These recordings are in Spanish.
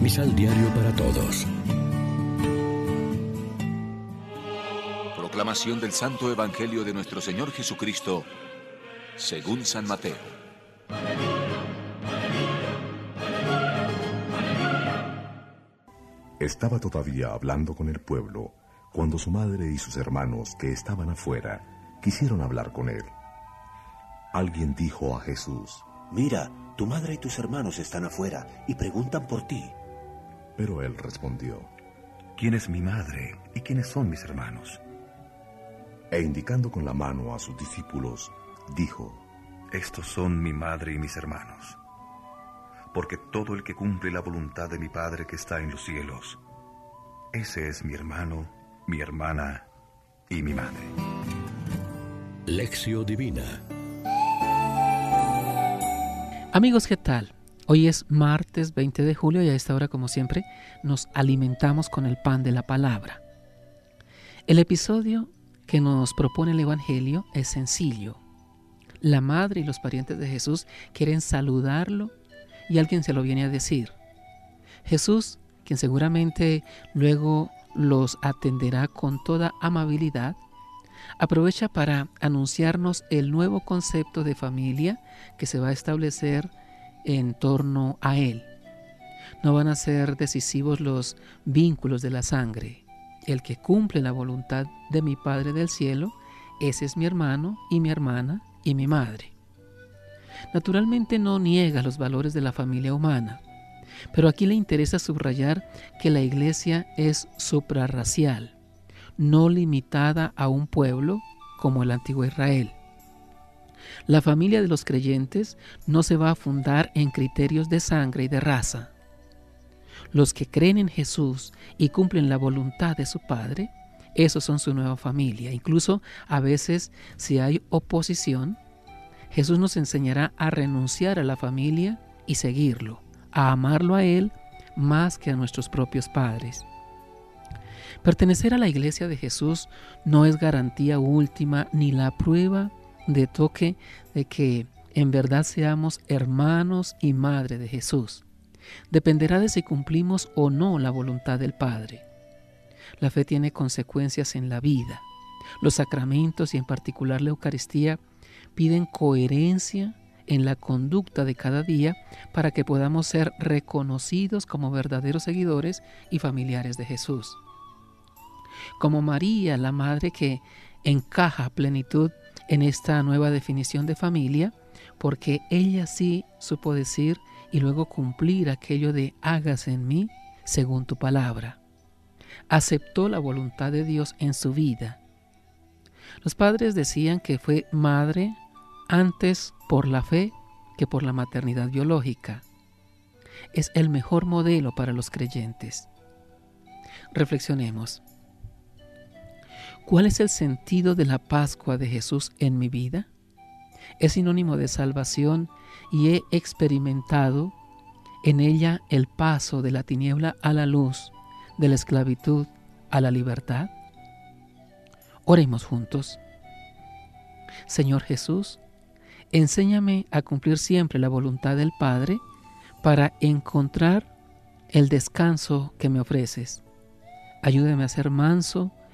Misal Diario para Todos. Proclamación del Santo Evangelio de nuestro Señor Jesucristo, según San Mateo. Estaba todavía hablando con el pueblo cuando su madre y sus hermanos que estaban afuera quisieron hablar con él. Alguien dijo a Jesús, Mira, tu madre y tus hermanos están afuera y preguntan por ti. Pero él respondió, ¿quién es mi madre y quiénes son mis hermanos? E indicando con la mano a sus discípulos, dijo, Estos son mi madre y mis hermanos. Porque todo el que cumple la voluntad de mi Padre que está en los cielos, ese es mi hermano, mi hermana y mi madre. Lección Divina Amigos, ¿qué tal? Hoy es martes 20 de julio y a esta hora, como siempre, nos alimentamos con el pan de la palabra. El episodio que nos propone el Evangelio es sencillo. La madre y los parientes de Jesús quieren saludarlo y alguien se lo viene a decir. Jesús, quien seguramente luego los atenderá con toda amabilidad, aprovecha para anunciarnos el nuevo concepto de familia que se va a establecer en torno a Él. No van a ser decisivos los vínculos de la sangre. El que cumple la voluntad de mi Padre del cielo, ese es mi hermano y mi hermana y mi madre. Naturalmente no niega los valores de la familia humana, pero aquí le interesa subrayar que la iglesia es suprarracial no limitada a un pueblo como el antiguo Israel. La familia de los creyentes no se va a fundar en criterios de sangre y de raza. Los que creen en Jesús y cumplen la voluntad de su Padre, esos son su nueva familia. Incluso a veces si hay oposición, Jesús nos enseñará a renunciar a la familia y seguirlo, a amarlo a Él más que a nuestros propios padres. Pertenecer a la iglesia de Jesús no es garantía última ni la prueba de toque de que en verdad seamos hermanos y madre de Jesús. Dependerá de si cumplimos o no la voluntad del Padre. La fe tiene consecuencias en la vida. Los sacramentos y en particular la Eucaristía piden coherencia en la conducta de cada día para que podamos ser reconocidos como verdaderos seguidores y familiares de Jesús como María, la madre que encaja a plenitud en esta nueva definición de familia, porque ella sí supo decir y luego cumplir aquello de hágase en mí según tu palabra. Aceptó la voluntad de Dios en su vida. Los padres decían que fue madre antes por la fe que por la maternidad biológica. Es el mejor modelo para los creyentes. Reflexionemos. ¿Cuál es el sentido de la Pascua de Jesús en mi vida? Es sinónimo de salvación y he experimentado en ella el paso de la tiniebla a la luz, de la esclavitud a la libertad. Oremos juntos. Señor Jesús, enséñame a cumplir siempre la voluntad del Padre para encontrar el descanso que me ofreces. Ayúdame a ser manso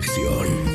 sección.